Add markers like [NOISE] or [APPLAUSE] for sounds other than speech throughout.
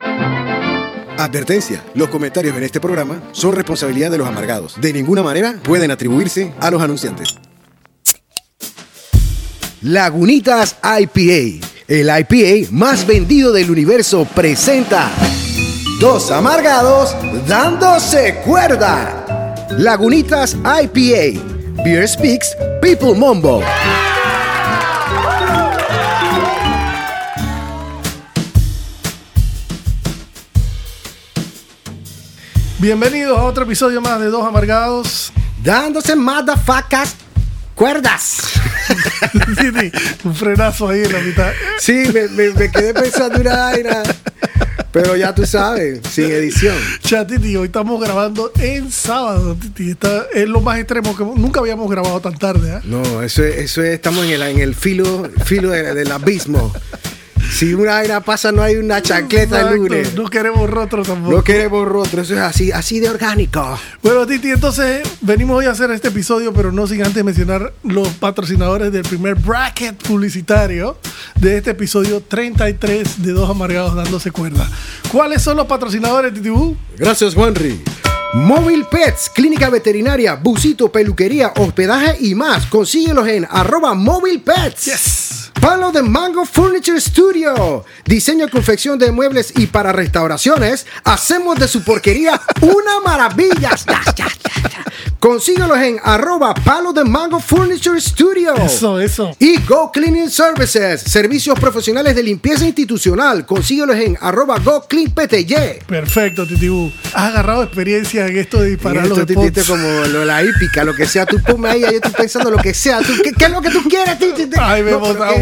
Advertencia, los comentarios en este programa son responsabilidad de los amargados. De ninguna manera pueden atribuirse a los anunciantes. Lagunitas IPA, el IPA más vendido del universo, presenta Dos amargados dándose cuerda. Lagunitas IPA, Beer Speaks, People Mumbo. Bienvenidos a otro episodio más de Dos Amargados. Dándose motherfuckers cuerdas. [LAUGHS] Sí, sí, un frenazo ahí en la mitad. Sí, me, me- me quedé pensando una vaina. Pero ya tú sabes, sin edición. Ya, Titi, hoy estamos grabando en sábado, Titi. Esta es lo más extremo que nunca habíamos grabado tan tarde. ¿ah? No, eso es, eso es- estamos en el, en el filo, filo de- del abismo. Si una vaina pasa, no hay una chancleta el Exacto, lunes. No queremos rostro tampoco. No queremos rostro, eso es así, así de orgánico. Bueno, Titi, entonces venimos hoy a hacer este episodio, pero no sin antes mencionar los patrocinadores del primer bracket publicitario de este episodio 33 de Dos Amargados dándose cuerda. ¿Cuáles son los patrocinadores, Titi Bu? Gracias, Juanri. Móvil Pets, clínica veterinaria, busito, peluquería, hospedaje y más. Consíguelos en arroba Móvil Pets. Yes. Palo de Mango Furniture Studio. Diseño y confección de muebles y para restauraciones. Hacemos de su porquería una maravilla. Consíguelos en arroba Palo de Mango Furniture Studio. Eso, eso. Y Go Cleaning Services, servicios profesionales de limpieza institucional. Consíguelos en arroba Go Clean PTY. Perfecto, Titi Bu. Has agarrado experiencia en esto de disparar Esto, los esto spots. como lo la hípica, lo que sea, tú ponme ahí, yo estoy pensando lo que sea, tú, ¿qué, qué es lo que tú quieres, Titi? Ahí vemos pero a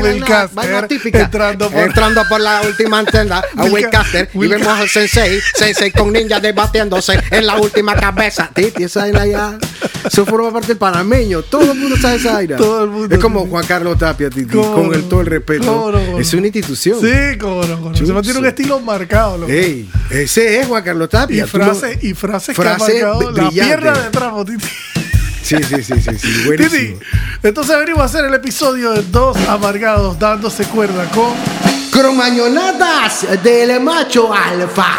vaina- típica. entrando por- entrando por la última antena a Will Will Ca- Caster y vemos al Sensei, Sensei con ninjas debatiéndose en la última cabeza. Titi, esa vaina ya, eso forma parte del panameño, todo el mundo sabe esa vaina. Todo el mundo, Es como. Juan Carlos Tapia, Titi, ¿Cómo con el todo el respeto. Es una institución. Sí, cómo no. Se mantiene un estilo marcado. loco. Ey, ese es Juan Carlos y Tapia. lo- frases y frases Frase que ha marcado la pierna de tramo, Titi. Sí, sí, sí, sí, sí, [LAUGHS] Titi, buenísimo. entonces venimos a hacer el episodio de Dos Amargados dándose cuerda con... Cromañonadas del macho alfa.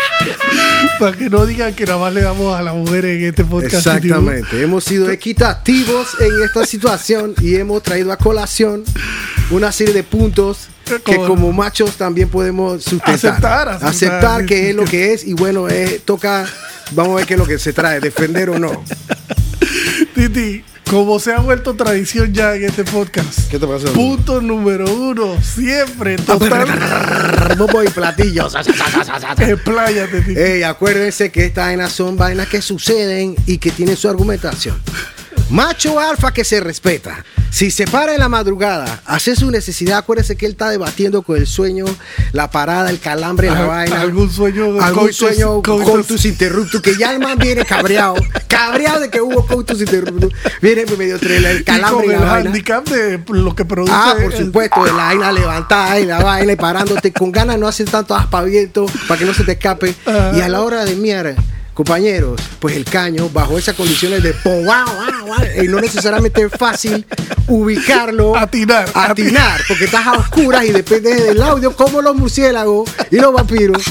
[LAUGHS] Para que no digan que nada más le damos a las mujeres en este podcast. Exactamente. Hemos sido equitativos en esta situación y hemos traído a colación una serie de puntos que Como- machos también podemos sustentar. Aceptar, aceptar, que es lo que es y bueno, eh, toca, vamos a ver qué es lo que se trae, defender o no. [LAUGHS] Titi, como se ha vuelto tradición ya en este podcast. ¿Qué te pasó? Punto número uno, siempre, total. Bombo y platillos. Expláyate, Titi. Ey, acuérdense que estas vainas son vainas que suceden y que tienen su argumentación. Macho alfa que se respeta. Si se para en la madrugada, hace su necesidad, acuérdese que él está debatiendo con el sueño, la parada, el calambre, la Al- vaina. algún sueño, Algún coitus- sueño, coitus- interruptus, que ya el man viene cabreado. cabreado de que hubo coitus interruptus. Viene medio entre el Y calambre con y, el la vaina. handicap de lo que produce. Ah, por el- supuesto, de la vaina levantada y la vaina y parándote con ganas no hacer tanto aspaviento para que no se te escape. Ajá. Y a la hora de miar, compañeros, pues el caño, bajo esas condiciones de po, guau, guau, guau, y no necesariamente es fácil ubicarlo, Atinar, atinar, porque estás a oscuras y depende del audio, como los murciélagos y los vampiros.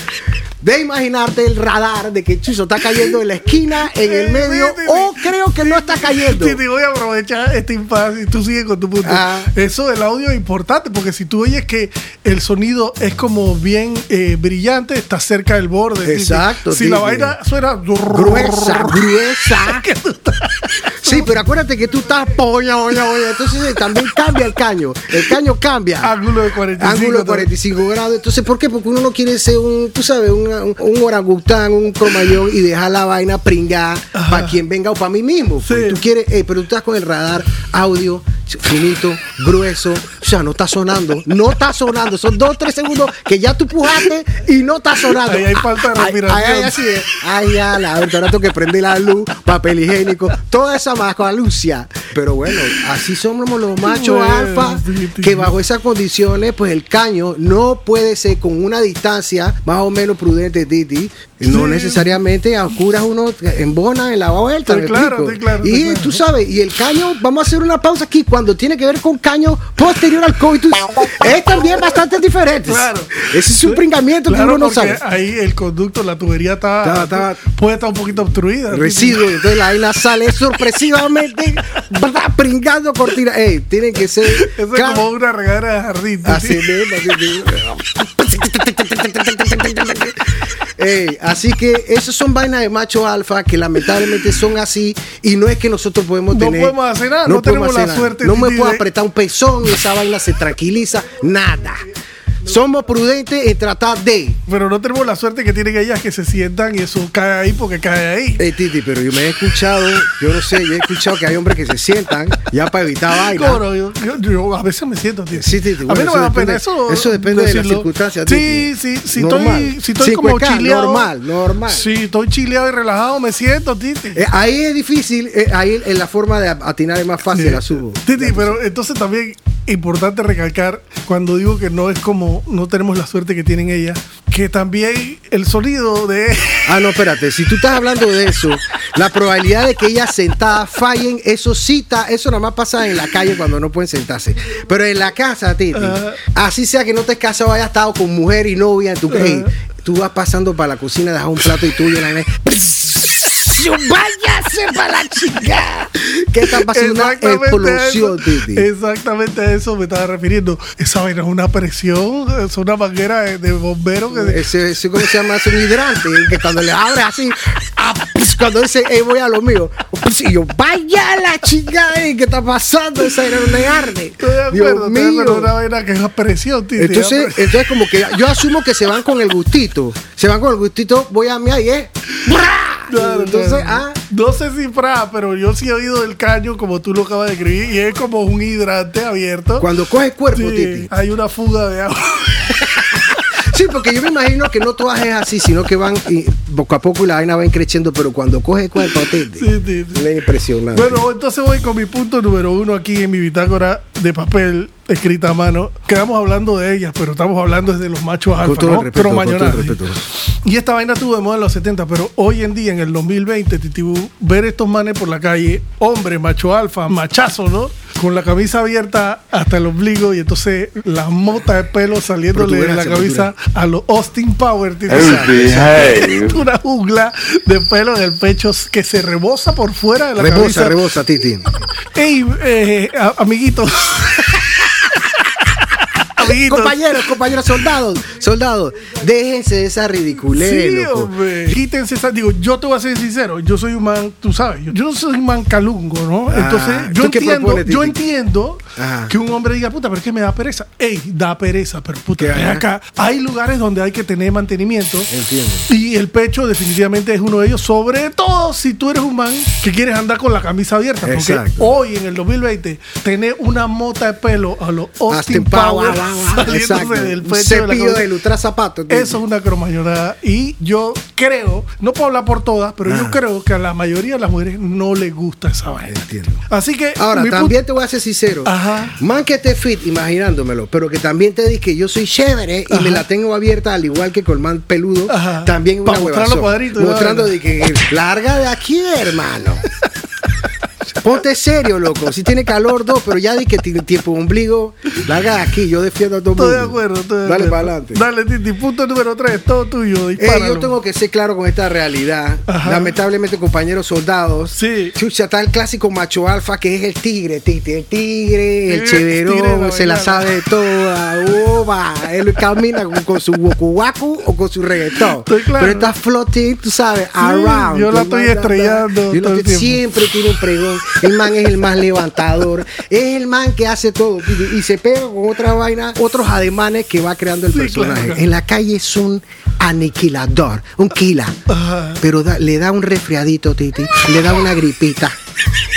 De imaginarte el radar de que Chuzo está cayendo en la esquina, en el medio, o creo que no está cayendo. Sí, te voy a aprovechar este impasse y tú sigues con tu punto. Ah. Eso del audio es importante porque si tú oyes que el sonido es como bien eh, brillante, está cerca del borde. Exacto, Si la vaina suena gruesa, [LAUGHS] gruesa. [LAUGHS] Sí, pero acuérdate que tú estás polla, polla, polla. Entonces eh, también cambia el caño. El caño cambia. ángulo de 45. Ángulo de 45 grados. Entonces, ¿por qué? Porque uno no quiere ser un, tú sabes, una- un, un orangután, un cromayón y dejar la vaina pringada para quien venga o para mí mismo. Porque Sí. Tú quieres, eh, pero tú estás con el radar audio finito, grueso. O sea, no está sonando. No está sonando. Son dos, tres segundos que ya tú pujaste y no está sonando. Ahí hay falta de respiración. ay, ay, así es. Ay, ya, la ahora tengo que prender la luz, papel higiénico, toda esa lucia. Pero bueno, así somos los machos Bueno, alfa, que bajo esas condiciones, pues el caño no puede ser con una distancia más o menos prudente, Titi, No Sí. necesariamente a oscuras uno embona en la vuelta. Estoy ¿me claro, estoy claro, y claro. tú sabes, y el caño, vamos a hacer una pausa aquí cuando tiene que ver con caño posterior al coitus. Es también bastante diferente. Claro. Ese es un pringamiento que uno no sabe. ahí el conducto, la tubería está, puede estar un poquito obstruida. Residuo, entonces la vaina sale sorpresivamente pringando cortina. Ey, tienen que ser. [LAUGHS] Eso es como una regadera de jardín. Así ¿sí? mismo, así mismo. [LAUGHS] Ey, así que esos son vainas de macho alfa que lamentablemente son así y no es que nosotros podemos No tener. podemos hacer nada, no tenemos la suerte, No me puedo apretar un pezón y esa vaina se tranquiliza. Nada. Somos prudentes en tratar de. Pero no tenemos la suerte que tienen ellas que se sientan y eso cae ahí porque cae ahí. Ey, Titi, pero yo me he escuchado, yo no sé, yo he escuchado que hay hombres que se sientan ya para evitar vainas. Coro, yo, yo- yo a veces me siento, tío. Sí, Titi, a mí no me da pena eso. eso depende de las circunstancias, Sí, Titi. sí, si Normal. estoy, si estoy como 5K, chileado. normal, normal. Sí, estoy chileado y relajado, me siento, Titi. Eh, ahí es difícil, eh, ahí en la forma de atinar es más fácil, la subo. Titi, pero entonces también importante recalcar cuando digo que no es como no tenemos la suerte que tienen ellas, que también el sonido de Ah, no, espérate, si tú estás hablando de eso, la probabilidad de que ellas sentadas fallen, eso cita, eso nada más pasa en la calle cuando no pueden sentarse. Pero en la casa, Titi, así sea que no te has casado, hayas estado con mujer y novia en tu Ajá. hey, tú vas pasando para la cocina, dejas un plato y tuyo y la ¡Váyase para la chica! ¿Qué está pasando? Una Exactamente a explosión, eso- Titi. Exactamente a eso me estaba refiriendo. Esa vaina es una presión, es una manguera de, de bombero que Ese, ese, ¿cómo se llama? Es un hidrante que cuando le abres así, ah, cuando dice, hey, voy a lo mío, pis, y yo, vaya la chica, eh, ¿qué está pasando? Esa era una arde. Estoy de acuerdo, Dios mío. una vaina que es presión, Titi. Entonces, es entonces, como que yo asumo que se van con el gustito. Se van con el gustito, voy a mí ahí, ¿eh? Claro, Entonces, claro. ah, No sé si fra, pero yo sí he oído del caño como tú lo acabas de escribir y es como un hidrante abierto. cuando coge cuerpo, Sí, Titi. hay una fuga de agua. [LAUGHS] Sí, porque yo me imagino que no todas es así, sino que van y poco a poco y la vaina va creciendo, pero cuando coge cuerpo, Titi, Sí, sí, sí. es impresionante. Bueno, entonces voy con mi punto número uno aquí en mi bitácora de papel escrita a mano. Quedamos hablando de ellas, pero estamos hablando desde los machos alfa, todo ¿no? respeto, con todo el Cromañonaje. respeto. Y esta vaina tuvo de moda en los 70, pero hoy en día, en el 2020, Titibú, ver estos manes por la calle, hombre, macho alfa, machazo, ¿no? Con la camisa abierta hasta el ombligo y entonces la mota de pelo saliéndole de la camisa a los Austin Power. Hey. [LAUGHS] Una jungla de pelo en el pecho que se rebosa por fuera de la Rebosa, camisa. rebosa, Titi. Ey, eh, [LAUGHS] amiguitos. Compañeros, compañeros, soldados, soldados, déjense de esa ridiculez, Sí, loco. hombre. Quítense esa. Digo, yo te voy a ser sincero. Yo soy un man, tú sabes, yo, yo no soy un man calungo, ¿no? Ah, Entonces, yo ¿tú qué entiendo, propones, yo entiendo Ajá. que un hombre diga, puta, pero es que me da pereza. Ey, da pereza, pero puta, ¿Qué, ven acá. Hay lugares donde hay que tener mantenimiento. Entiendo. Y el pecho definitivamente es uno de ellos, sobre todo si tú eres un man que quieres andar con la camisa abierta. Porque hoy, en el 2020, tener una mota de pelo a los Austin Austin Power Power, guau, [LAUGHS] guau, saliéndose del pecho de la ilustrar zapatos. Eso es una cromañonada. Y yo creo, no puedo hablar por todas, pero yo Ah. creo que a la mayoría de las mujeres no les gusta esa vaina. Entiendo. Así que. Ahora, también te voy a ser sincero. Ajá. Man que esté fit, imaginándomelo, pero que también te diga que yo soy chévere y me la tengo abierta al igual que con man peludo, Ajá. también una mostrar los cuadritos Mostrando de que larga de aquí, hermano. [LAUGHS] Ponte serio, loco. Si tiene calor, dos, pero ya di que tiene tiempo ombligo, larga de aquí. Yo defiendo a todo el Estoy de acuerdo, estoy de Dale acuerdo. para adelante. Dale, Titi. Punto número 3, todo tuyo. Eh, yo tengo que ser claro con esta realidad. Ajá. Lamentablemente, compañeros soldados. Sí. Chucha, está el clásico macho alfa que es el tigre, Titi. El tigre, el de cheverón, se la sabe de toda. Oba. Él camina con, con su waku waku o con su reggaetón. Estoy claro. Pero está floating, tú sabes, around. yo la estoy estrellando yo todo lo el que tiempo. siempre tiene un pregón. El man es el más levantador. Es el man que hace todo. Y, y se pega con otra vaina, otros ademanes que va creando el Sí, personaje. claro. En la calle es un aniquilador, un. Ajá. Pero da- le da un resfriadito, Titi. Le da una gripita.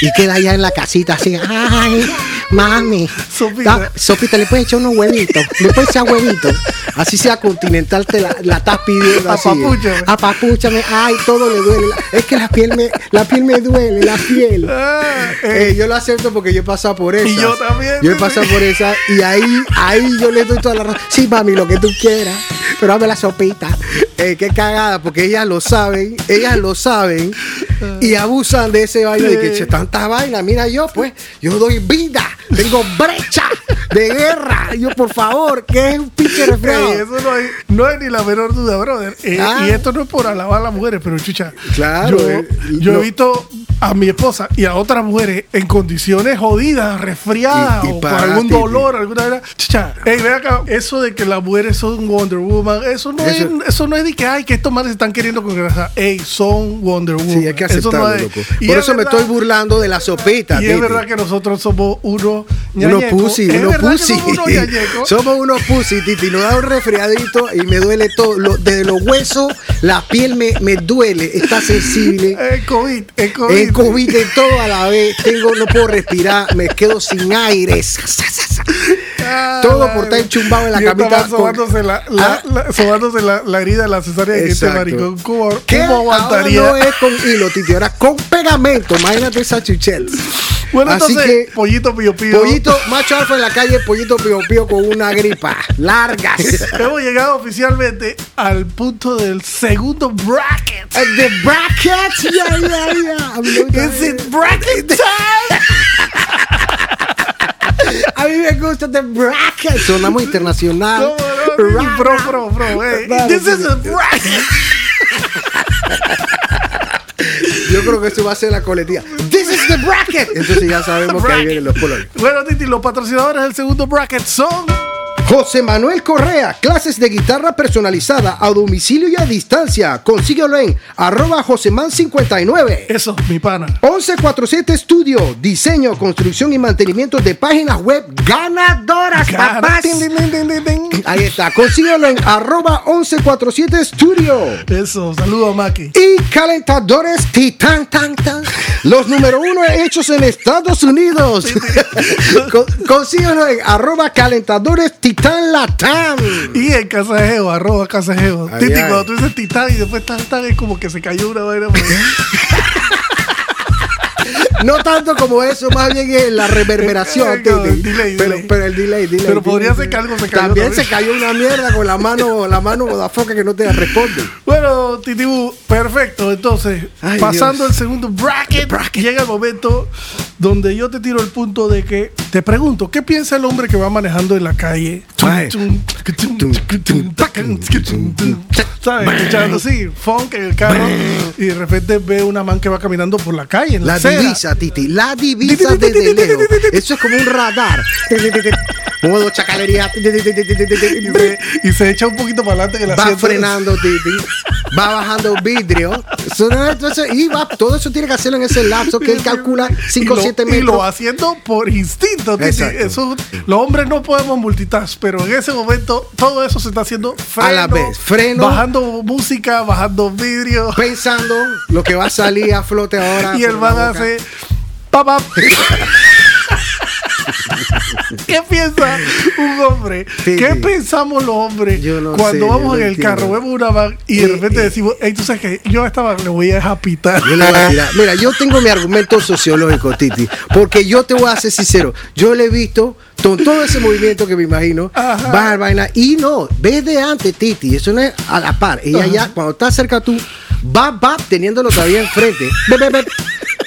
Y queda allá en la casita así. Ay, Mami, Sopita. Sopita, le puedes echar unos huevitos, le puedes echar huevitos. Así sea continental, te la, la estás pidiendo así. Apapúchame. Apapúchame, ay, todo le duele. Es que la piel me, la piel me duele, la piel. Ah, eh, Eh, yo lo acepto porque yo he pasado por eso. yo también, Yo he pasado por esa y ahí, ahí yo le doy toda la razón. Sí, mami, lo que tú quieras, pero dame la sopita. Eh, qué cagada, porque ellas lo saben, ellas lo saben y abusan de ese baile de que Sí. "Che, tanta vaina. Mira, yo pues, yo doy vida, tengo brecha de guerra. Yo, por favor, que es un pinche. Ey, eso no hay, no hay ni la menor duda, brother. Eh, Ah. Y esto no es por alabar a las mujeres, pero chucha. Claro, Yo, eh, yo no. he visto a mi esposa y a otras mujeres en condiciones jodidas, resfriadas Y- y o con algún dolor, alguna vez. Chucha, ey, ve acá, eso de que las mujeres son Wonder Woman, eso no, Eso- es, eso no es de que, ay, que estos manes se están queriendo congrasar. Ey, son Wonder Woman. Sí, hay que No es- loco. Por es eso me estoy burlando de la sopita. Y es verdad que nosotros somos unos Unos ñañecos. pussy, que pussy. somos unos. [LAUGHS] Somos pussy, Titi. Nos da un resfriadito y me duele todo. Lo- desde los huesos, la piel me, me duele, está sensible. [LAUGHS] El COVID, el COVID. El COVID de todo a la vez. Tengo, no puedo respirar, me quedo sin aires. Ah, Todo por estar enchumbado en la Y camita con- Sobándose, la, la- Ah. la- sobándose la, herida de la cesárea de este maricón. ¿Cómo, cómo aguantaría? No es con hilo, Titi, ahora con pegamento. Imagínate esa chuchet. bueno, Así entonces, que, pollito pío pío. pollito, macho alfa en la calle, pollito pío pío con una gripa. Largas. [LAUGHS] Hemos llegado oficialmente al punto del segundo bracket. The brackets, yeah, yeah, yeah. Is it bracket time? [LAUGHS] A mí me gusta The brackets. Sonamos internacional. ¿Cómo no? Ra- Bro, bro, bro. hey. Dale, This is a bracket. Yo creo que eso va a ser la coletilla. This is the bracket. [LAUGHS] Entonces ya sabemos que ahí vienen los colores. Bueno, Titi, los patrocinadores del segundo bracket son. José Manuel Correa, clases de guitarra personalizada a domicilio y a distancia. Consíguelo en arroba joseman59. Eso, mi pana. 1147 Studio, diseño, construcción y mantenimiento de páginas web ganadoras, papás. [LAUGHS] Ahí está, consíguelo en arroba 1147 Studio. Eso, saludo a Maki. Y calentadores Titan Tan Tan, los número uno hechos en Estados Unidos. [LAUGHS] Con- Consíguelo en arroba calentadores Titan Latam. Y en Casajeo, arroba Casajeo. Ay, Titi, ay. cuando tú dices titán y después tan, es como que se cayó una vaina. [LAUGHS] No tanto como eso, más bien es la reverberación. [LAUGHS] Delay, pero, delay. pero el delay, delay. Pero podría delay, ser que algo se cayó También también. se cayó una mierda con la mano, la mano foca que no te responde. Bueno, Titibu, perfecto. Entonces, Ay, pasando Dios. el segundo bracket, llega el momento donde yo te tiro el punto de que te pregunto, ¿qué piensa el hombre que va manejando en la calle? ¿Sabes? Escuchando así, funk en el carro y de repente ve una man que va caminando por la calle, en la, La divisa, Titi, la divisa. Eso es como un radar. [LAUGHS] Modo chacalería. Y se, y echa un poquito para adelante que la Va frenando, Titi. Va bajando vidrio. Entonces, y va, todo eso tiene que hacerlo en ese lapso que él calcula 5 o 7 Y metros. lo haciendo por instinto. Titi. Eso, los hombres no podemos multitask, pero en ese momento todo eso se está haciendo freno, A la vez, freno. bajando música, bajando vidrio. Pensando lo que va a salir a flote ahora. Y el man hace. Papá. ¿Qué piensa un hombre? Sí, ¿Qué sí. pensamos los hombres no cuando sé, vamos en el entiendo. carro, vemos una van y de Eh, repente eh. decimos, hey, tú sabes que yo a esta van le voy a dejar pitar? Yo voy a tirar. Mira, yo tengo mi argumento sociológico, Titi, porque yo te voy a ser sincero. Yo le he visto con todo ese movimiento que me imagino, Ajá. bajar vaina y no, ves de antes, Titi, eso no es a la par. Ella ya, cuando está cerca tú, va, va teniéndolo todavía enfrente. Ve, ve, ve.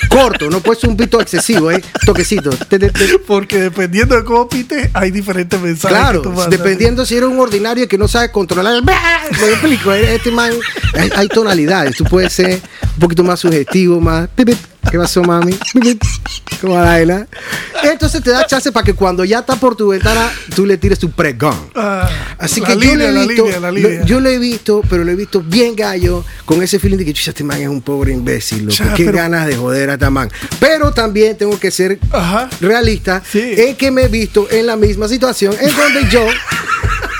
Corto, no puede ser un pito excesivo, ¿eh? Toquecito. Porque dependiendo de cómo pites, hay diferentes mensajes. Claro, que tú mandas. dependiendo si eres un ordinario que no sabe controlar el... Me explico, este man, hay, hay tonalidades, tú puedes ser un poquito más sugestivo, más... ¿Qué pasó, mami? Como la vaina. Entonces te da chance para que cuando ya está por tu ventana, tú le tires tu pregón. Ah, Así que yo lo he visto, línea, la lo- línea. yo lo he visto, pero lo he visto bien gallo, con ese feeling de que chucha, este man es un pobre imbécil, loco. Qué pero- ganas de joder a este man. Pero también tengo que ser Ajá. realista Sí. en que me he visto en la misma situación en donde yo [LAUGHS]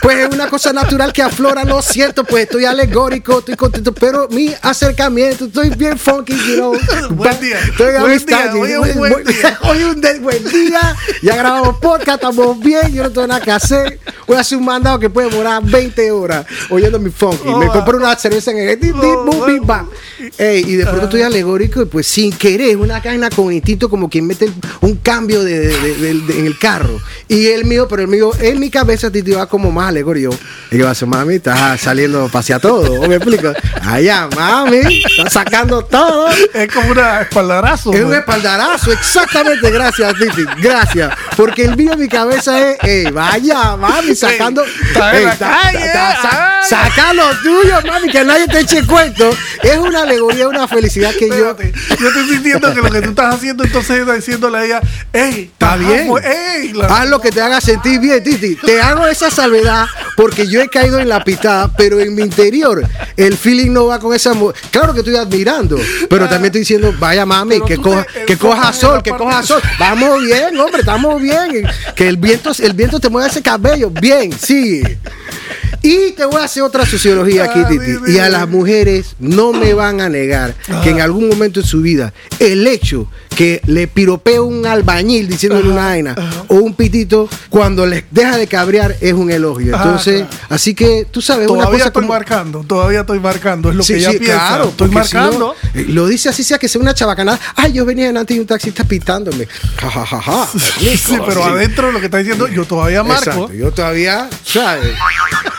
pues es una cosa natural que aflora, lo siento, pues estoy alegórico, estoy contento, pero mi acercamiento, estoy bien funky, you know. [LAUGHS] Buen día, Estoy en buen amistad, día, [LAUGHS] hoy es un buen día. hoy un buen día, ya grabamos podcast, estamos bien, yo no tengo nada que hacer, voy a hacer un mandado que puede demorar 20 horas oyendo mi funky, me Oh, compré una cerveza en el Oh, boom, oh. bam. Ey, y de pronto estoy alegórico y pues sin querer, una cadena con instinto como quien mete un cambio de, de- de- de- en el carro. Y el mío, pero el mío, en mi cabeza Titi va como más alegórico. Y yo, hace mami, estás saliendo hacia todo. ¿o ¿Me explico? Allá, mami, está sacando todo. Es como una espaldarazo. Es un güey. espaldarazo, exactamente, gracias, Titi, gracias. Porque el mío en mi cabeza es, ey, vaya, mami, sacando. está sa- saca lo tuyo, mami, que nadie te eche cuento. Es una alegoría, una felicidad que yo. Espérate, yo estoy sintiendo que lo que tú estás haciendo entonces es diciéndole a ella, ey, Está bien. ey, Haz lo que te haga sentir bien, Titi. Te hago esa salvedad porque yo he caído en la pitada, pero en mi interior el feeling no va con esa. Claro que estoy admirando, pero también estoy diciendo, vaya mami, que coja, te que coja sol, que coja sol. Vamos bien, hombre, estamos bien. Que el viento, el viento te mueva ese cabello. Bien, sí. Y te voy a hacer otra sociología aquí, Ah, Titi. dime, Y a las mujeres no me van a negar que en algún momento de su vida el hecho que le piropee un albañil diciéndole una vaina o un pitito cuando les deja de cabrear es un elogio. Ah, Entonces, claro. así que tú sabes una Todavía cosa estoy como marcando, todavía estoy marcando, es lo que ella piensa. estoy porque si no, marcando. eh, lo dice así sea que sea una chabacanada. Ay, yo venía delante y un taxista pitándome. Ja, ja, ja, ja. [LAUGHS] sí, pero adentro lo que está diciendo, yo todavía marco. Exacto, yo todavía, ¿sabes?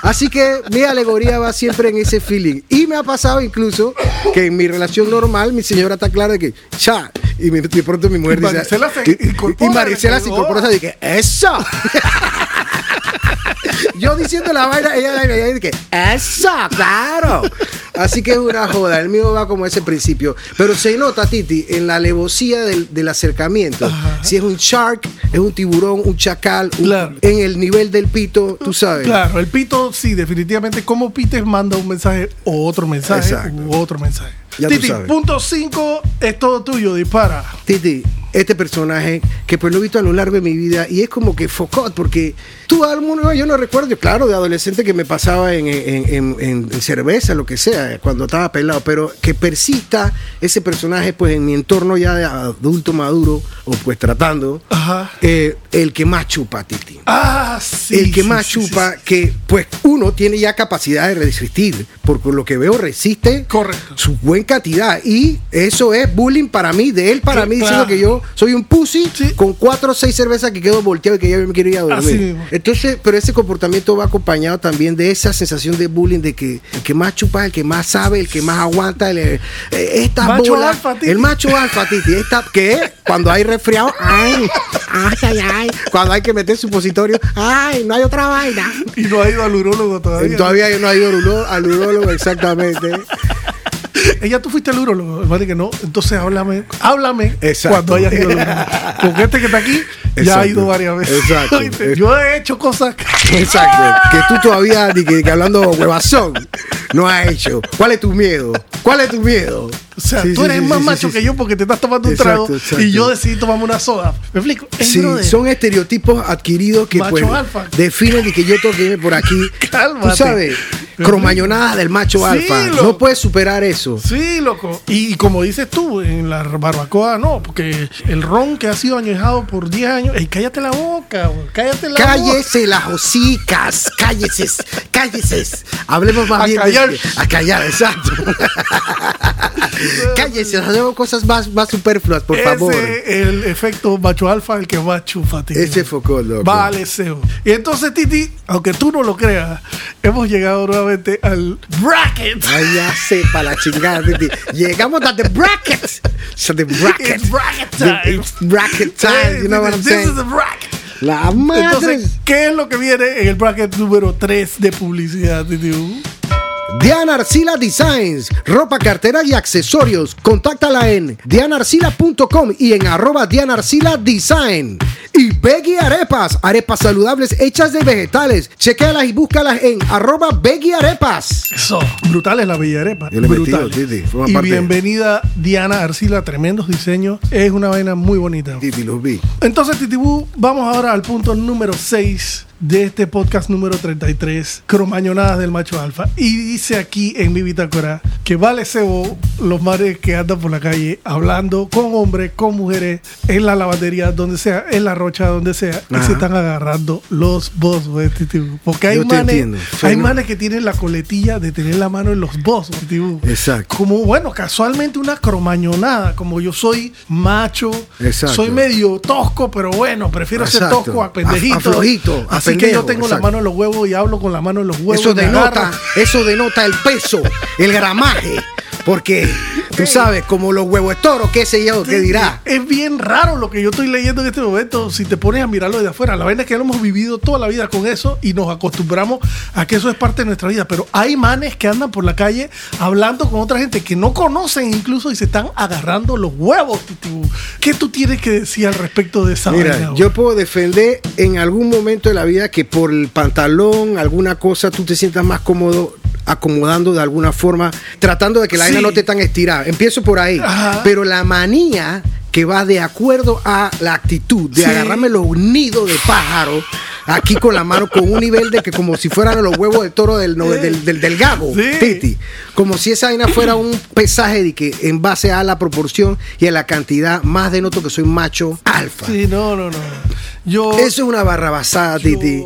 Así que mi alegoría va siempre en ese feeling. Y me ha pasado incluso que en mi relación normal, mi señora está clara de que, cha, y de pronto mi mujer Y dice. Maricela se y- y Maricela se incorpora y dice, ¡eso! [LAUGHS] Yo diciendo la vaina, ella, ella dice que eso, claro. Así que es una joda. El mío va como ese principio. Pero se nota, Titi, en la alevosía del, del acercamiento. Si es un shark, es un tiburón, un chacal, un- Claro. en el nivel del pito, tú sabes. Claro, el pito, sí, definitivamente, como Peter manda un mensaje o otro mensaje Exacto. u otro mensaje. Ya Titi, punto 5 es todo tuyo, dispara. Titi, este personaje que pues lo he visto a lo largo de mi vida y es como que focot, porque tú alguno, yo no recuerdo, claro, de adolescente que me pasaba en, en- en- en- en cerveza, lo que sea, cuando estaba pelado, pero que persista ese personaje pues en mi entorno ya de adulto maduro, o pues tratando, Ajá. eh, el que más chupa, Titi. Ah, sí. el que sí, más sí, chupa, sí. que pues uno tiene ya capacidad de resistir, porque lo que veo resiste Correcto. su buena cantidad. Y eso es bullying para mí, de él para mí, claro. diciendo que yo soy un pussy con cuatro o seis cervezas que quedo volteado y que ya me quiero ir a dormir. Entonces, pero ese comportamiento va acompañado también de esa sensación de bullying, de que el que más chupa, el que más sabe, el que más aguanta, el, eh, esta Macho bola, alfa, Titi. el macho alfa, Titi, esta, que cuando hay resfriado, ay, ay, ay, ay, cuando hay que meter supositorio, ay, no hay otra vaina. Y no ha ido al urólogo todavía. Todavía no he ido al urólogo exactamente. [LAUGHS] Ella, tú fuiste al urólogo, que no. Entonces háblame, háblame Exacto. cuando hayas ido al urólogo. [LAUGHS] Porque este que está aquí ya ha ido varias veces. Exacto. [LAUGHS] Yo he hecho cosas. que- Exacto. Que tú todavía, ni que, que hablando huevazón, no has hecho. ¿Cuál es tu miedo? ¿Cuál es tu miedo? O sea, Sí, tú eres sí, más sí, macho que yo porque te estás tomando un trago exacto. y yo decidí tomarme una soda. ¿Me explico? Sí, brother, son estereotipos adquiridos que Macho pues, alfa. definen y que yo irme por aquí. Cálmate. Tú sabes, cromañonada del macho Sí, alfa. No puedes superar eso. Sí, loco. Y, como dices tú, en la barbacoa no, porque el ron que ha sido añejado por 10 años, ey, cállate la boca, cállate la boca. Cállese las hocicas, cállese, cállese. Hablemos más A bien callar. de a callar, exacto. [LAUGHS] cállese, hacemos cosas más, más superfluas, por Ese favor. el efecto macho alfa, el que más chufa, Titi. Ese focó, loco. Vale, Seo. Y entonces, Titi, aunque tú no lo creas, hemos llegado nuevamente al bracket. Ay, ya sepa la chingada, Titi. Llegamos a the bracket. So the bracket. It's bracket The- time. it's bracket time. You know what I'm This is saying? the bracket. La madre. Entonces, ¿qué es lo que viene en el bracket número 3 de publicidad, Titi? Diana Arcila Designs, ropa, cartera y accesorios. Contáctala en dianarcila.com y en arroba Diana Arcila Design. Y Veggie Arepas, arepas saludables hechas de vegetales. Chequéalas y búscalas en arroba Veggie Arepas. Eso, brutal es la metido. Titi, forma Y parte. bienvenida Diana Arcila, tremendos diseños. Es una vaina muy bonita. Titi, los vi. Entonces, Titibú, vamos ahora al punto número 6 de este podcast número 33, Cromañonadas del Macho Alfa. Y dice aquí en mi bitácora que vale cebo los mares que andan por la calle hablando con hombres, con mujeres, en la lavandería, donde sea, en la rocha, donde sea, y Ajá. se están agarrando los boss, titibu. Porque hay manes, hay Feno- manes que tienen la coletilla de tener la mano en los boss, titibu. Exacto. Como, bueno, casualmente una cromañonada, como yo soy macho, Exacto. soy medio tosco, pero bueno, prefiero ser Exacto. tosco a pendejito. A- a flojito, a Así que yo tengo la mano en los huevos y hablo con la mano en los huevos. Eso denota, eso denota el peso, el gramaje. Porque tú sabes, como los huevos de toro, qué sé yo, qué dirá. Es bien raro lo que yo estoy leyendo en este momento. Si te pones a mirarlo desde afuera, la vaina es que lo hemos vivido toda la vida con eso y nos acostumbramos a que eso es parte de nuestra vida. Pero hay manes que andan por la calle hablando con otra gente que no conocen incluso y se están agarrando los huevos. ¿Qué tú tienes que decir al respecto de esa Mira, vaina? yo puedo defender en algún momento de la vida que por el pantalón, alguna cosa, tú te sientas más cómodo acomodando de alguna forma, tratando de que la Sí. vaina no esté tan estirada. Empiezo por ahí. Ajá. Pero la manía que va de acuerdo a la actitud de Sí. agarrarme los nidos de pájaro aquí con la mano con un nivel de que como si fueran los huevos de toro del, no, Sí. del, del, del gago, Sí. Titi. Como si esa vaina fuera un pesaje de que en base a la proporción y a la cantidad más denoto que soy macho alfa. Sí, no, no, no. Yo, Eso es una barrabasada, Yo- Titi.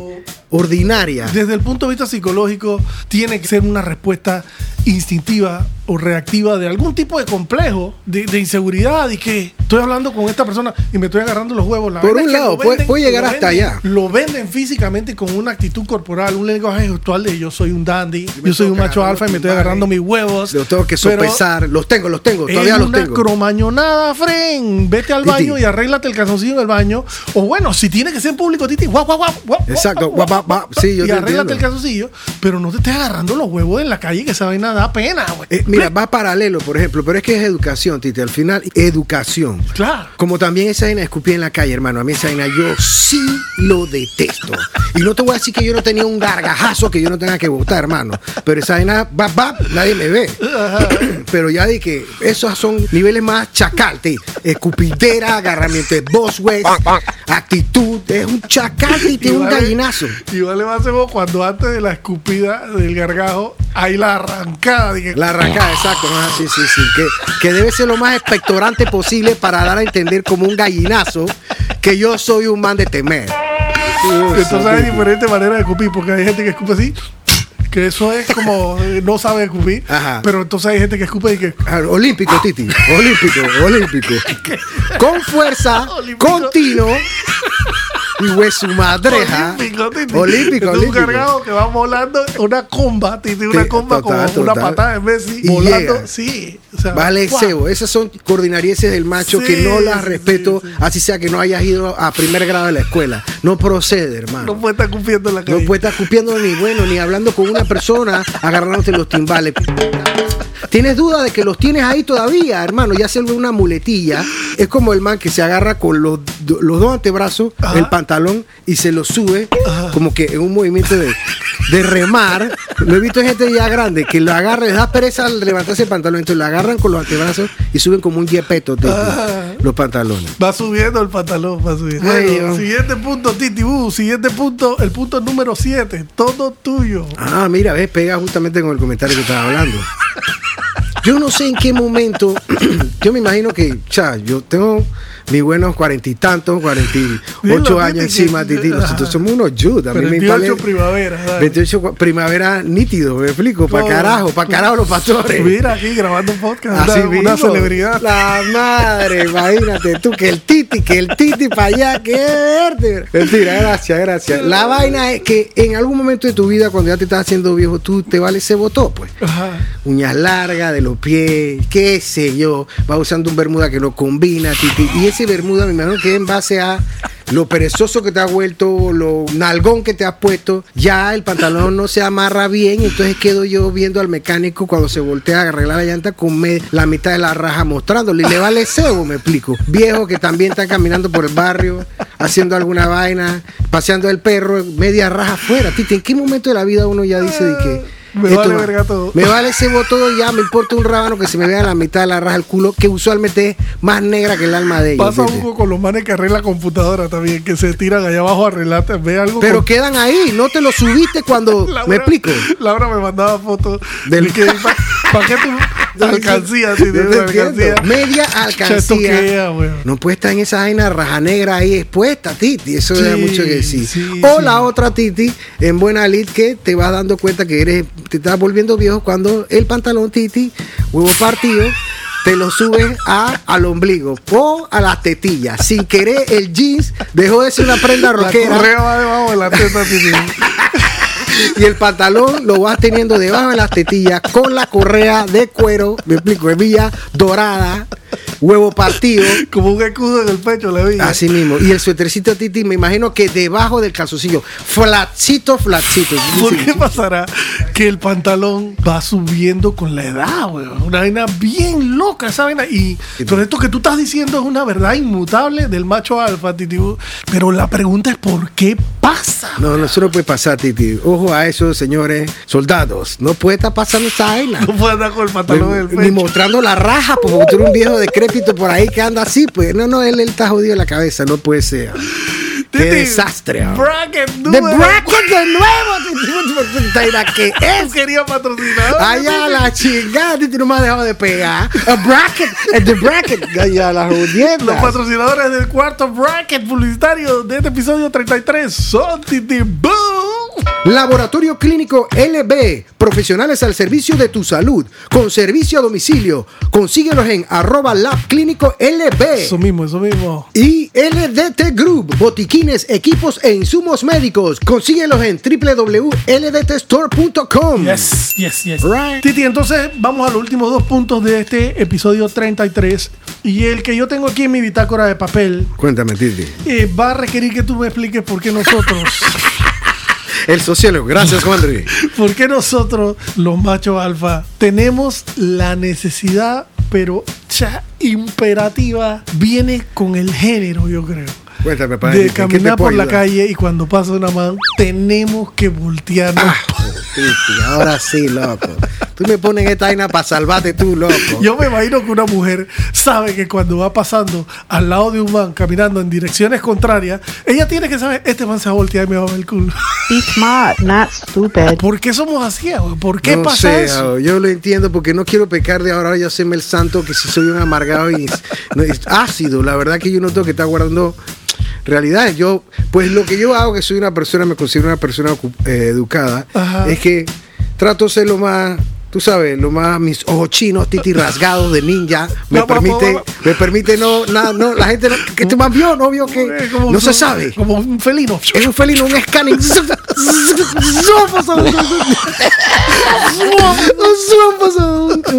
Ordinaria. desde el punto de vista psicológico, tiene que ser una respuesta instintiva o reactiva de algún tipo de complejo, de, de inseguridad y que estoy hablando con esta persona y me estoy agarrando los huevos. La Por un lado, puede- puede llegar hasta venden- allá. Lo venden físicamente con una actitud corporal, un lenguaje gestual de yo soy un dandy, yo soy un macho alfa y me estoy agarrando mis huevos. Los tengo que sopesar. Los tengo, los tengo. Todavía los una tengo. cromañonada, Fren. Vete al baño y arréglate el calzoncillo en el baño. O bueno, si tiene que ser en público, Titi, guau, guau, guau, guau, Exacto, guau, guau, guau. Sí, yo y te arréglate el calzoncillo, pero no te estés agarrando los huevos en la calle, que esa vaina da pena, güey. Eh, mira, va paralelo, por ejemplo, pero es que es educación, Titi. Al final, educación. Claro. Como también esa vaina de escupir en la calle, hermano. A mí esa vaina yo sí lo detesto. Y no te voy a decir que yo no tenía un gargajazo que yo no tenga que votar, hermano. Pero esa vaina, va, va, nadie me ve. Pero ya di que esos son niveles más chacal, Titi. Escupidera, agarramiento de Boswell, actitud. Es un chacal, Titi, un vale- gallinazo. Igual le hacemos cuando antes de la escupida del gargajo hay la arrancada. Dije, La arrancada, exacto. Ah, sí, sí, sí. Que, que debe ser lo más expectorante posible para dar a entender como un gallinazo que yo soy un man de temer. Entonces hay diferentes maneras de escupir, porque hay gente que escupe así, que eso es como eh, no sabe escupir, Ajá. pero entonces hay gente que escupe y que Ah, Olímpico, Titi. Olímpico, olímpico. [LAUGHS] Con fuerza, [LAUGHS] continuo. Y hueso madreja. Olímpico, Titi. Olímpico, Es un olímpico. cargado que va volando una comba, Titi, una comba total, como una patada de Messi, Y volando. llega. Sí. o sea, Vale, cebo. Esas son coordinarieces del macho Sí, que no las respeto, sí, sí. así sea que no hayas ido a primer grado de la escuela. No procede, hermano. No puede estar escupiendo en la calle. No puedes estar escupiendo ni bueno, ni hablando con una persona, agarrándote los timbales. Tienes duda de que los tienes ahí todavía, hermano. Ya se vuelve una muletilla. Es como el man que se agarra con los, los dos antebrazos, Ajá. el pantalón, y se lo sube, como que en un movimiento de, de remar. Lo he visto en gente ya grande, que lo agarra, les da pereza al levantarse el pantalón. Entonces lo agarran con los antebrazos y suben como un yepeto Ajá. los pantalones. Va subiendo el pantalón, va subiendo. Ay, Bueno, Dios. siguiente punto, Titi. Uh, siguiente punto, el punto número 7. Todo tuyo. Ah, mira, ves, pega justamente con el comentario que estaba hablando. Yo no sé en qué momento, [CLEARS THROAT] yo me imagino que, ya, yo tengo mis buenos cuarenta y tantos, cuarenta y ocho años encima, que- Titi. Nosotros somos unos youth. A mí me 28 vale- primavera. dale. 28 cua- primavera nítido, me explico, para carajo, para carajo los pastores. Mira aquí grabando un podcast. Así una, una mismo. celebridad. La madre, imagínate tú, que el titi, que el titi para allá, que verde. Mentira, gracias, gracias. La vaina es que en algún momento de tu vida, cuando ya te estás haciendo viejo, tú te vale ese botó, pues. Ajá. Uñas largas de los pies, qué sé yo. Va usando un bermuda que no combina, titi. Y ese bermuda, me imagino que en base a lo perezoso que te has vuelto, lo nalgón que te has puesto, ya el pantalón no se amarra bien. Entonces quedo yo viendo al mecánico cuando se voltea a arreglar la llanta con me- la mitad de la raja mostrándole. Y le vale cebo, me explico. Viejo que también está caminando por el barrio, haciendo alguna vaina, paseando el perro, media raja afuera. Titi, ¿en qué momento de la vida uno ya dice de que Me Esto vale va- verga todo. Me vale ese todo ya, me importa un rábano que se me vea la mitad de la raja del culo, que usualmente es más negra que el alma de ellos. Pasa. Hugo con los manes que arreglan computadora también, que se tiran allá abajo a arreglar. Ve algo Pero con- quedan ahí, no te lo subiste cuando... [LAUGHS] Laura- ¿Me explico? Laura me mandaba fotos Del- del que [LAUGHS] ¿Para qué tu alcancía? Sí, de alcancía. Media alcancía. No puede estar en esa vaina raja negra ahí expuesta, Titi. Eso Sí, da mucho que decir. sí, o la otra Titi, en buena lid, que te vas dando cuenta que eres, te estás volviendo viejo cuando el pantalón Titi, huevo partido, te lo subes a, al ombligo o a las tetillas. Sin querer, el jeans dejó de ser una prenda La rockera correa va debajo de la teta. [LAUGHS] y el pantalón lo vas teniendo debajo de las tetillas con la correa de cuero, me explico, hebilla dorada, huevo partido. Como un escudo en el pecho le vi. Así mismo. Y el suétercito Titi, me imagino que debajo del calzoncillo. Flatcito, flatcito. ¿Por qué pasará que el pantalón va subiendo con la edad, weón? Una vaina bien loca esa vaina. Y todo esto que tú estás diciendo es una verdad inmutable del macho alfa, Titi. Pero la pregunta es ¿por qué pasa? No, no, eso no puede pasar, Titi. Ojo a eso, señores soldados. No puede estar pasando esa vaina. No puedes andar con el pantalón en el Ni pecho. mostrando la raja, pues, porque tú eres un viejo decrépito por ahí que anda así, pues. No, no, él, él está jodido en la cabeza, no puede ser. Qué desastre. ah. Bracket De número bracket de nuevo, cuatro. [LAUGHS] es. Quería patrocinar. Allá la chingada, Titi no me ha dejado de pegar. A bracket, el de bracket. Allá la Los jodienda. patrocinadores del cuarto bracket publicitario de este episodio 33 son Titi Boom. Laboratorio Clínico LB, profesionales al servicio de tu salud, con servicio a domicilio. Consíguelos en arroba lab clínico LB. Eso mismo, eso mismo. Y LDT Group, botiquines, equipos e insumos médicos. Consíguelos en www.ldtstore.com. Yes, yes, yes. Right. Titi, entonces vamos a los últimos dos puntos de este episodio 33. Y el que yo tengo aquí en mi bitácora de papel Cuéntame, Titi. eh, va a requerir que tú me expliques por qué nosotros, [LAUGHS] El sociólogo, gracias, Juan Luis. [LAUGHS] por qué nosotros, los machos alfa, tenemos la necesidad, pero ya imperativa, viene con el género, yo creo. Cuéntame, padre. De ¿en qué te caminar por la calle y cuando pasa una man, tenemos que voltearnos. Ah, Titi, ahora sí, loco. Tú me pones esta vaina para salvarte tú, loco. Yo me imagino que una mujer sabe que cuando va pasando al lado de un man caminando en direcciones contrarias, ella tiene que saber, este man se va a voltear y me va a ver el culo. Be smart, not stupid. ¿Por qué somos así? güey? ¿Por qué no pasa sé, eso? ah, yo lo entiendo porque no quiero pecar de ahora yo hacerme el santo que si soy un amargado y [LAUGHS] no, es ácido. La verdad que yo no tengo que estar guardando realidades. Yo, pues lo que yo hago, que soy una persona, me considero una persona eh, educada, Ajá. es que trato de ser lo más. Tú sabes, lo más mis ojos chinos, titi rasgados de ninja, me [LAUGHS] permite, me permite no, nada, no, la gente no, que este man vio, no vio que no se sabe. Como un felino. Es un felino, un scanning. [LAUGHS] [LAUGHS]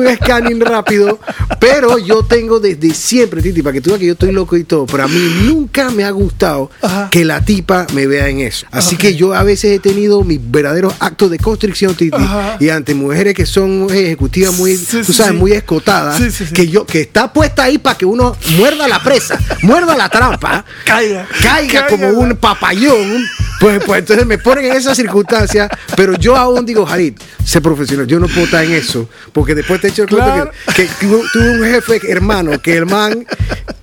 un scanning rápido. Pero yo tengo desde siempre, Titi, para que tú veas que yo estoy loco y todo. Pero a mí nunca me ha gustado Ajá. que la tipa me vea en eso. Así que yo a veces he tenido mis verdaderos actos de constricción, Titi. Ajá. Y ante mujeres que son ejecutivas muy, Sí, tú sabes, sí. muy escotadas, Sí, que yo, que está puesta ahí para que uno muerda la presa, muerda la trampa Caiga. caiga como Caiga. un papayón, pues, pues entonces me ponen en esas circunstancias, pero yo aún digo, Jarit, sé profesional, yo no puedo estar en eso, porque después te he hecho el Claro. que, que tu- tuve un jefe hermano, que el man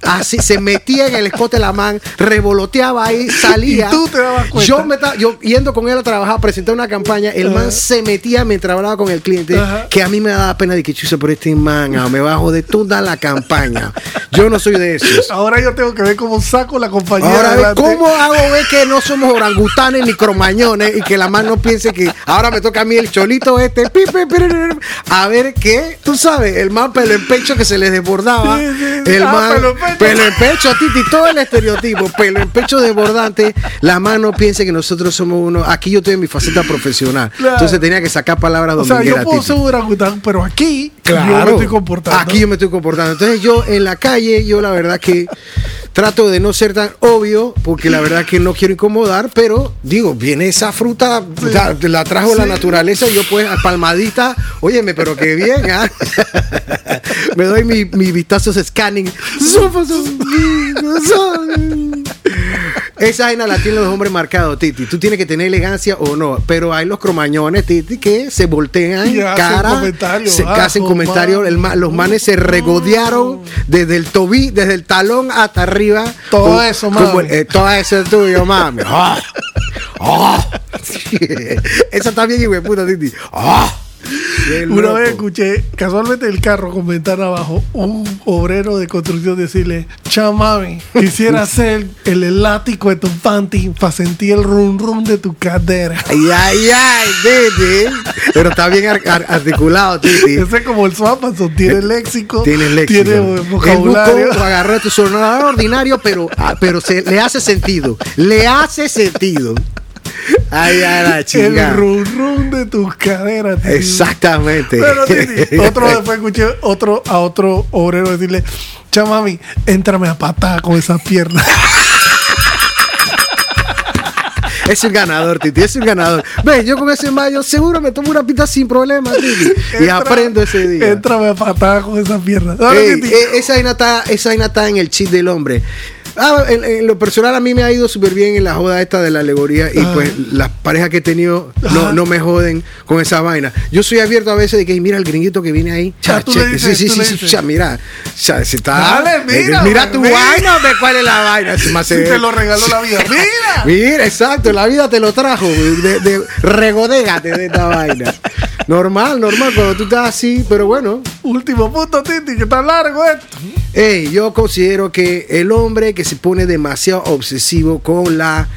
así se metía en el escote de la man, revoloteaba ahí, [LAUGHS] salía. Y tú te dabas cuenta. Yo, me estaba- yo yendo con él a trabajar, a presentar una campaña, el man se metía mientras hablaba con el cliente, que a mí me daba pena de que chusa por este man, ah, me bajo de toda la campaña. Yo no soy de esos. Ahora yo tengo que ver cómo saco la compañía. Ahora, adelante. ¿cómo hago ver que no somos orangutanes ni cromañones y que la man no piense que ahora me toca a mí el cholito este? pi, pi, pi, pi, pi, A ver qué, tú sabes, el man pelo en pecho que se le desbordaba. El Ah, man pelo en pecho. pelo en pecho, Titi, todo el estereotipo, pelo en pecho desbordante. La man no piense que nosotros somos uno. Aquí yo estoy en mi faceta profesional. Claro. Entonces tenía que sacar palabras O sea, yo puedo ser un orangután, pero aquí yo me estoy comportando. Aquí yo me estoy comportando. Entonces yo en la calle, yo la verdad que trato de no ser tan obvio, porque la verdad que no quiero incomodar, pero digo, viene esa fruta, la, la trajo la naturaleza y yo pues palmadita, óyeme, pero qué bien, ¿ah? [LAUGHS] me doy mi, mi vistazos scanning. Esa vaina la tienen los hombres marcados, Titi. Tú tienes que tener elegancia o no. Pero hay los cromañones, Titi, que se voltean Y hacen cara, comentarios, se ah, hacen oh, comentarios. man. los manes se regodearon desde el tobillo, desde el talón hasta arriba. Todo Como- eso, como mami. el- eh, todo eso es tuyo, mami. Ah. [LAUGHS] Ah. Esa está bien, hijo de puta, Titi. Ah. [LAUGHS] Una vez escuché casualmente en el carro con ventana abajo un obrero de construcción decirle, chamami, quisiera [LAUGHS] ser el elástico de tu panty para sentir el rum rum de tu cadera. Ay, ay, ay, Titi. Pero está bien ar- ar- articulado, Titi. Ese es como el Swapanson, tiene léxico, Tiene léxico. tiene Él vocabulario. buscó, agarró tu sonador ordinario, pero, ah, pero se, le hace sentido. Le hace sentido. Ay, ay, la El rum rum de tus caderas. tío. Exactamente. Pero Titi, [LAUGHS] otro después escuché otro, a otro obrero decirle, chamami, éntrame a patada con esas piernas. [LAUGHS] Es un ganador, Titi, es un ganador. Ve, yo con ese mayo seguro me tomo una pita sin problema, Titi. Y aprendo ese día. Éntrame a patada con esas piernas. Ey, Titi. eh, esa, vaina está, esa vaina está en el chip del hombre. Ah, en, en lo personal a mí me ha ido súper bien en la joda esta de la alegoría y Ajá. pues las parejas que he tenido no, no me joden con esa vaina. Yo soy abierto a veces de que mira el gringuito que viene ahí. Ah, dices, sí, sí, sí, cha, mira, cha, se está, Dale, mira, eh, mira tu bebé. vaina, hombre, cuál es la vaina. Si [LAUGHS] te lo regaló la vida. [LAUGHS] ¡Mira! Mira, exacto, la vida te lo trajo. De, de, regodégate de esta vaina. Normal, normal, cuando tú estás así, pero bueno, Último punto, Titi, que está largo esto. Ey, yo considero que el hombre que se pone demasiado obsesivo con la,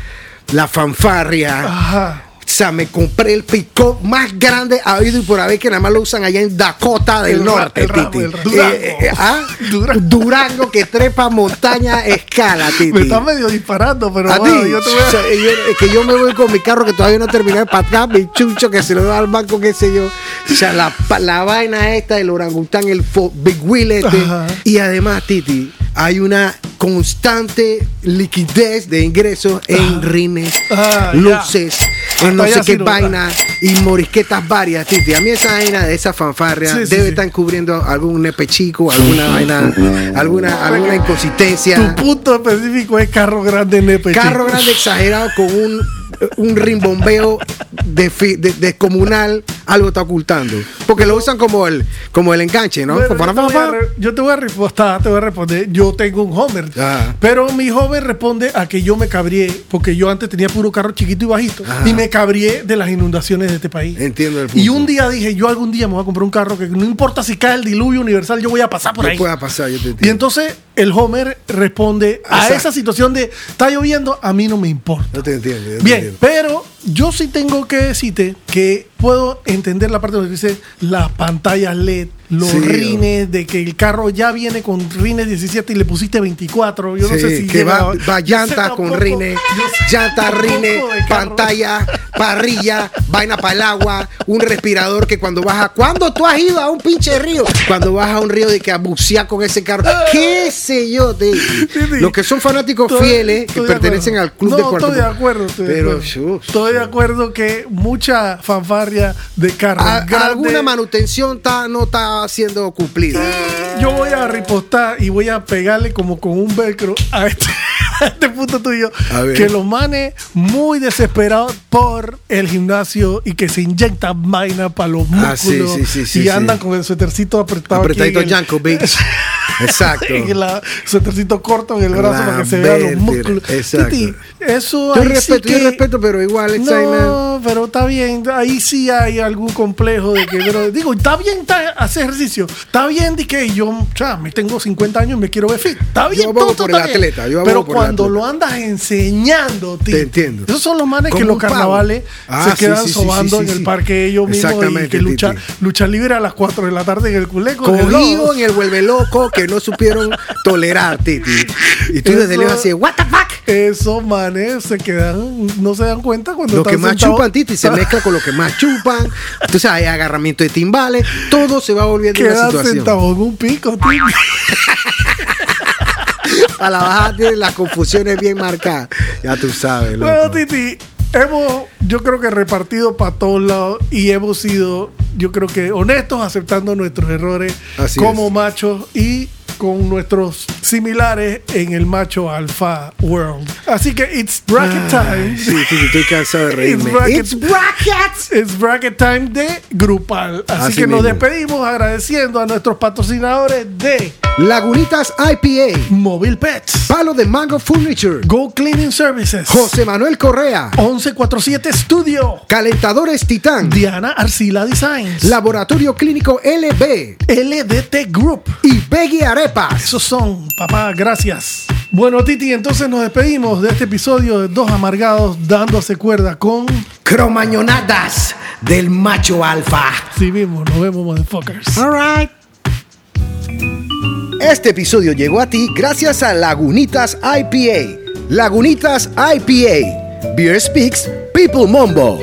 la fanfarria. Ajá. O sea, me compré el pick más grande habido y por haber que nada más lo usan allá en Dakota del El ra- Norte, ramo, Titi. el ramo. Eh, eh, ¿ah? Durango. Durango que trepa montaña escala, [LAUGHS] Titi. Me está medio disparando, pero A bueno, ti, yo te voy a... o sea, yo- es que yo me voy con mi carro que todavía no terminé para atrás, mi chucho que se lo da al banco, qué sé yo. O sea, la, la vaina esta, el orangután, el Big Wheel este. Ajá. Y además, Titi, hay una constante liquidez de ingresos en rines, Ah, luces, en no sé qué sí vaina y morisquetas varias, Titi. A mí esa vaina de esa fanfarria Sí, sí, debe estar cubriendo algún nepe chico, alguna vaina, alguna, alguna inconsistencia. Tu punto específico es carro grande nepe. Carro grande exagerado con un, un rimbombeo de, fi- de- descomunal, algo está ocultando. Porque lo usan como el, como el enganche, ¿no? Bueno, Pa, yo, te voy a pa. re- yo te voy a responder, te voy a responder. Yo tengo un Homer, Ajá. pero mi Homer responde a que yo me cabrié porque yo antes tenía puro carro chiquito y bajito Ajá. y me cabrié de las inundaciones de este país. Entiendo el punto. Y un día dije, yo algún día me voy a comprar un carro que no importa si cae el diluvio universal, yo voy a pasar por ¿Qué ahí. pueda pasar? Yo te Y entiendo. entonces el Homer responde a Exacto. esa situación de está lloviendo, a mí no me importa. Yo te entiendo. yo te Bien, entiendo. pero yo sí tengo que decirte que puedo entender la parte donde dice las pantallas LED, los Sí, rines, de que el carro ya viene con rines 17 y le pusiste 24. Yo no sé si que va, llanta con rines, llanta, rines, de pantalla, parrilla, vaina para el agua, un respirador que cuando baja, cuando tú has ido a un pinche río, cuando vas a un río de que a bucear con ese carro, qué sé yo, de, los que son fanáticos Estoy- fieles que estoy de pertenecen acuerdo. al club no, de cuarto. Estoy de acuerdo. Estoy de pero acuerdo. shus, Estoy de acuerdo que mucha fanfarria de carro. a- grande- alguna manutención está- no está siendo cumplida. Yo voy a ripostar y voy a pegarle como con un velcro a este, [LAUGHS] a este punto tuyo. Que los manes muy desesperados por el gimnasio y que se inyectan vaina para los Ah, sí, músculos sí, sí, sí, y andan con el suétercito apretado. aquí Apretadito en el- Jankovic. [LAUGHS] Exacto. en la suétercito corto en el brazo La para que se vean los músculos. exacto. Titi, eso Yo respeto, yo que- respeto, pero igual, no, pero está bien. Ahí sí hay algún complejo de que, pero digo, está bien está- hacer ejercicio. Está bien que yo, o sea, me tengo 50 años y me quiero ver fit. Está bien, abogo todo por está el bien. atleta, yo abogo Pero por el cuando atleta. lo andas enseñando, tío. Te entiendo. Esos son los manes que los carnavales Ah, se quedan sí, sí, sobando sí, en el parque ellos mismos y Exactamente, que lucha, lucha libre a las 4 de la tarde en el culeco. Cogido en el vuelve loco que no supieron [LAUGHS] tolerar, Titi. Y tú desde Eso- lejos así, ¿What the fuck? Esos manes se quedan, no se dan cuenta cuando Lo que están más sentados- chupan, Titi, se mezcla con lo que más chupan. [LAUGHS] Entonces hay agarramiento de timbales. Todo se va volviendo una Quedan situación. sentados en un pico, tío. [LAUGHS] A la baja tiene las confusiones bien marcadas. Ya tú sabes, loco. Bueno, Titi, hemos, yo creo que repartido para todos lados y hemos sido, yo creo que honestos, aceptando nuestros errores Así como es. machos y con nuestros similares en el macho alfa world. Así que it's bracket time. Sí, sí, estoy cansado de reírme. It's bracket- It's bracket. Time de grupal. Así, Así que nos despedimos agradeciendo a nuestros patrocinadores de Lagunitas IPA, Mobile Pets, Palo de Mango Furniture, Go Cleaning Services, José Manuel Correa, 1147 Studio, Calentadores Titán, Diana Arcila Designs, Laboratorio Clínico LB LDT Group. y Peggy Esos son, papá, gracias. Bueno, Titi, entonces nos despedimos de este episodio de Dos Amargados dándose cuerda con... Cromañonadas del macho alfa. Sí mismo, nos vemos, motherfuckers. Alright. Este episodio llegó a ti gracias a Lagunitas IPA. Lagunitas IPA. Beer Speaks, People Mumbo.